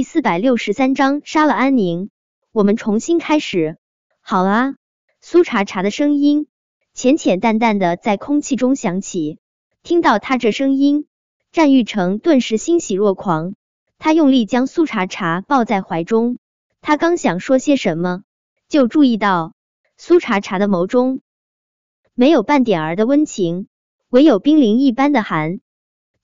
第四百六十三章杀了安宁，我们重新开始。好啊，苏茶茶的声音浅浅淡淡的在空气中响起。听到他这声音，战玉成顿时欣喜若狂。他用力将苏茶茶抱在怀中。他刚想说些什么，就注意到苏茶茶的眸中没有半点儿的温情，唯有冰凌一般的寒。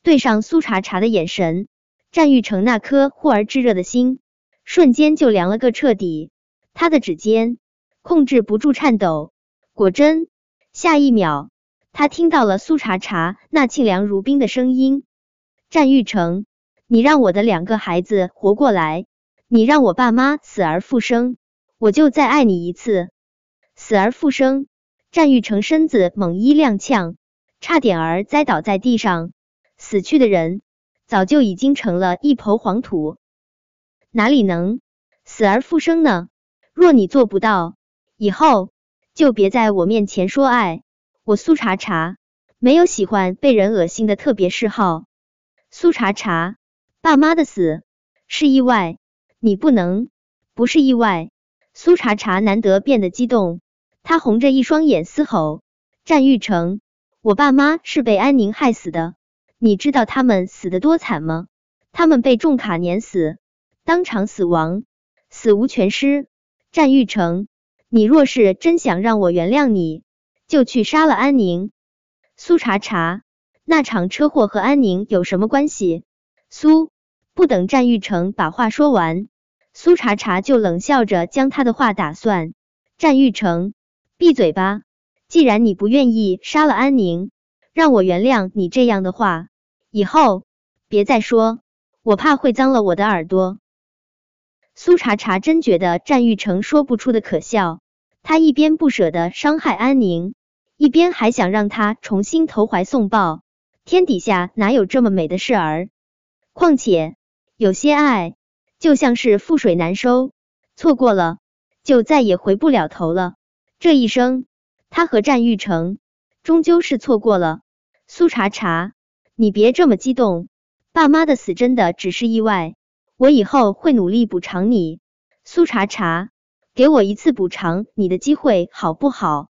对上苏茶茶的眼神。战玉成那颗忽而炙热的心，瞬间就凉了个彻底。他的指尖控制不住颤抖。果真，下一秒，他听到了苏茶茶那沁凉如冰的声音：“战玉成，你让我的两个孩子活过来，你让我爸妈死而复生，我就再爱你一次。”死而复生，战玉成身子猛一踉跄，差点儿栽倒在地上。死去的人。早就已经成了一抔黄土，哪里能死而复生呢？若你做不到，以后就别在我面前说爱。我苏茶茶没有喜欢被人恶心的特别嗜好。苏茶茶，爸妈的死是意外，你不能不是意外。苏茶茶难得变得激动，他红着一双眼嘶吼：“战玉成，我爸妈是被安宁害死的。”你知道他们死的多惨吗？他们被重卡碾死，当场死亡，死无全尸。战玉成，你若是真想让我原谅你，就去杀了安宁。苏茶茶，那场车祸和安宁有什么关系？苏不等战玉成把话说完，苏茶茶就冷笑着将他的话打断。战玉成，闭嘴吧！既然你不愿意杀了安宁。让我原谅你这样的话，以后别再说，我怕会脏了我的耳朵。苏茶茶真觉得战玉成说不出的可笑，他一边不舍得伤害安宁，一边还想让他重新投怀送抱。天底下哪有这么美的事儿？况且有些爱就像是覆水难收，错过了就再也回不了头了。这一生，他和战玉成终究是错过了。苏茶茶，你别这么激动，爸妈的死真的只是意外，我以后会努力补偿你。苏茶茶，给我一次补偿你的机会好不好？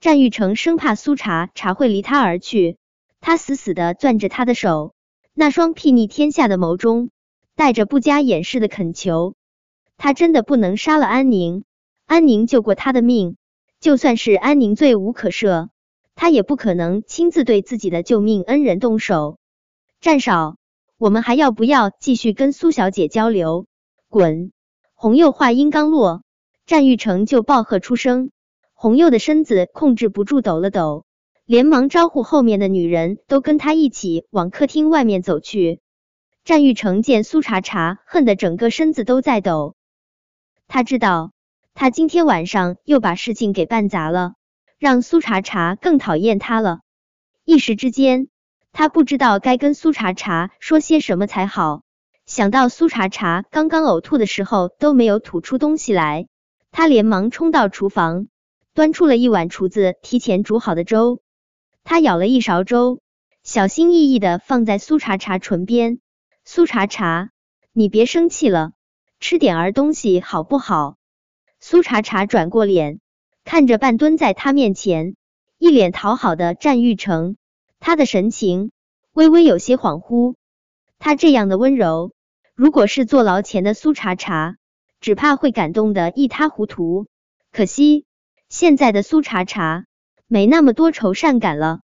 战玉成生怕苏茶茶会离他而去，他死死的攥着他的手，那双睥睨天下的眸中带着不加掩饰的恳求。他真的不能杀了安宁，安宁救过他的命，就算是安宁罪无可赦。他也不可能亲自对自己的救命恩人动手。战少，我们还要不要继续跟苏小姐交流？滚！红柚话音刚落，战玉成就暴喝出声。红柚的身子控制不住抖了抖，连忙招呼后面的女人都跟他一起往客厅外面走去。战玉成见苏茶茶恨得整个身子都在抖，他知道他今天晚上又把事情给办砸了。让苏茶茶更讨厌他了。一时之间，他不知道该跟苏茶茶说些什么才好。想到苏茶茶刚刚呕吐的时候都没有吐出东西来，他连忙冲到厨房，端出了一碗厨子提前煮好的粥。他舀了一勺粥，小心翼翼的放在苏茶茶唇边。苏茶茶，你别生气了，吃点儿东西好不好？苏茶茶转过脸。看着半蹲在他面前，一脸讨好的战玉成，他的神情微微有些恍惚。他这样的温柔，如果是坐牢前的苏茶茶，只怕会感动的一塌糊涂。可惜现在的苏茶茶没那么多愁善感了。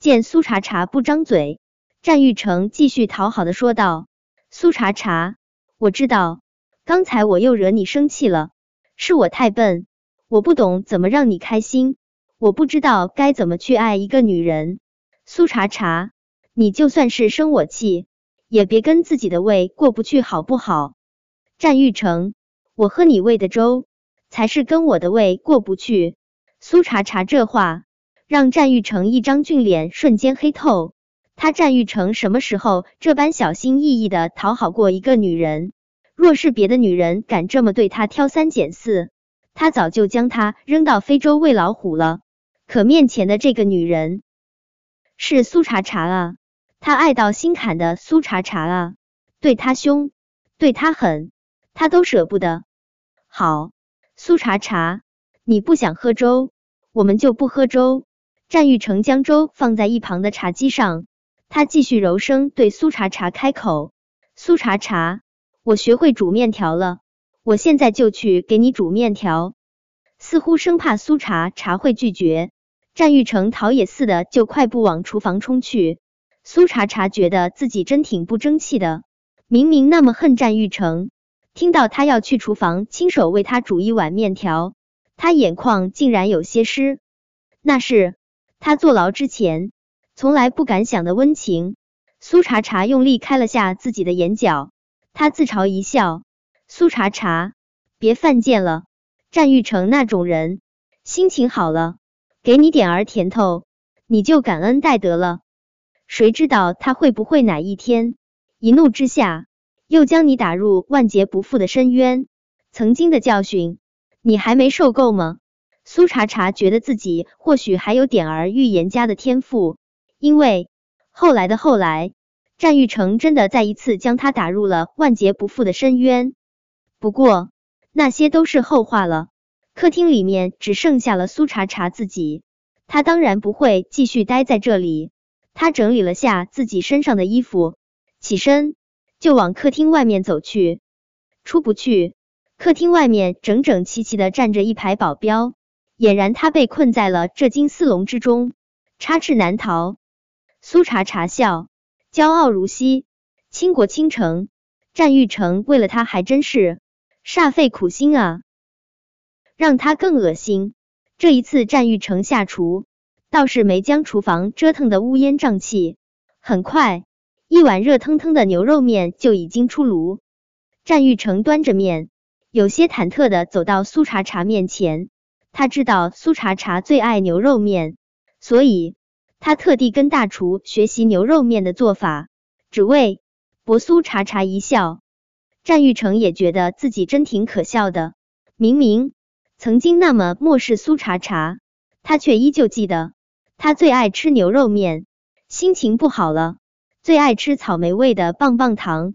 见苏茶茶不张嘴，战玉成继续讨好的说道：“苏茶茶，我知道刚才我又惹你生气了，是我太笨。”我不懂怎么让你开心，我不知道该怎么去爱一个女人。苏茶茶，你就算是生我气，也别跟自己的胃过不去，好不好？战玉成，我喝你喂的粥，才是跟我的胃过不去。苏茶茶这话让战玉成一张俊脸瞬间黑透。他战玉成什么时候这般小心翼翼的讨好过一个女人？若是别的女人敢这么对他挑三拣四。他早就将她扔到非洲喂老虎了，可面前的这个女人是苏茶茶啊，他爱到心坎的苏茶茶啊，对他凶，对他狠，他都舍不得。好，苏茶茶，你不想喝粥，我们就不喝粥。战玉成将粥放在一旁的茶几上，他继续柔声对苏茶茶开口：“苏茶茶，我学会煮面条了，我现在就去给你煮面条。”似乎生怕苏茶茶会拒绝，战玉成逃也似的就快步往厨房冲去。苏茶茶觉得自己真挺不争气的，明明那么恨战玉成。听到他要去厨房亲手为他煮一碗面条，他眼眶竟然有些湿。那是他坐牢之前从来不敢想的温情。苏茶茶用力开了下自己的眼角，他自嘲一笑：“苏茶茶，别犯贱了。战玉成那种人，心情好了，给你点儿甜头，你就感恩戴德了。谁知道他会不会哪一天一怒之下。”又将你打入万劫不复的深渊，曾经的教训你还没受够吗？苏茶茶觉得自己或许还有点儿预言家的天赋，因为后来的后来，战玉成真的再一次将他打入了万劫不复的深渊。不过那些都是后话了。客厅里面只剩下了苏茶茶自己，他当然不会继续待在这里。他整理了下自己身上的衣服，起身。就往客厅外面走去，出不去。客厅外面整整齐齐的站着一排保镖，俨然他被困在了这金丝笼之中，插翅难逃。苏茶茶笑，骄傲如昔。倾国倾城，战玉成为了他还真是煞费苦心啊！让他更恶心。这一次战玉成下厨，倒是没将厨房折腾的乌烟瘴气。很快。一碗热腾腾的牛肉面就已经出炉，战玉成端着面，有些忐忑的走到苏茶茶面前。他知道苏茶茶最爱牛肉面，所以他特地跟大厨学习牛肉面的做法，只为博苏茶茶一笑。战玉成也觉得自己真挺可笑的，明明曾经那么漠视苏茶茶，他却依旧记得他最爱吃牛肉面。心情不好了。最爱吃草莓味的棒棒糖，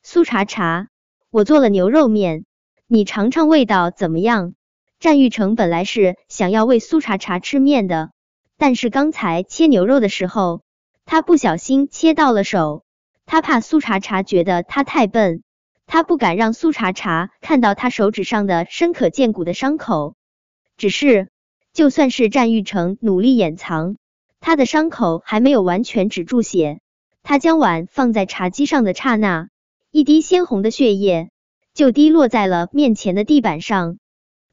苏茶茶，我做了牛肉面，你尝尝味道怎么样？战玉成本来是想要喂苏茶茶吃面的，但是刚才切牛肉的时候，他不小心切到了手，他怕苏茶茶觉得他太笨，他不敢让苏茶茶看到他手指上的深可见骨的伤口。只是，就算是战玉成努力掩藏，他的伤口还没有完全止住血。他将碗放在茶几上的刹那，一滴鲜红的血液就滴落在了面前的地板上。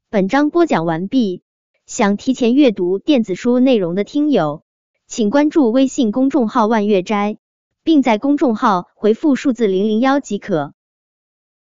本章播讲完毕。想提前阅读电子书内容的听友，请关注微信公众号“万月斋”，并在公众号回复数字零零幺即可。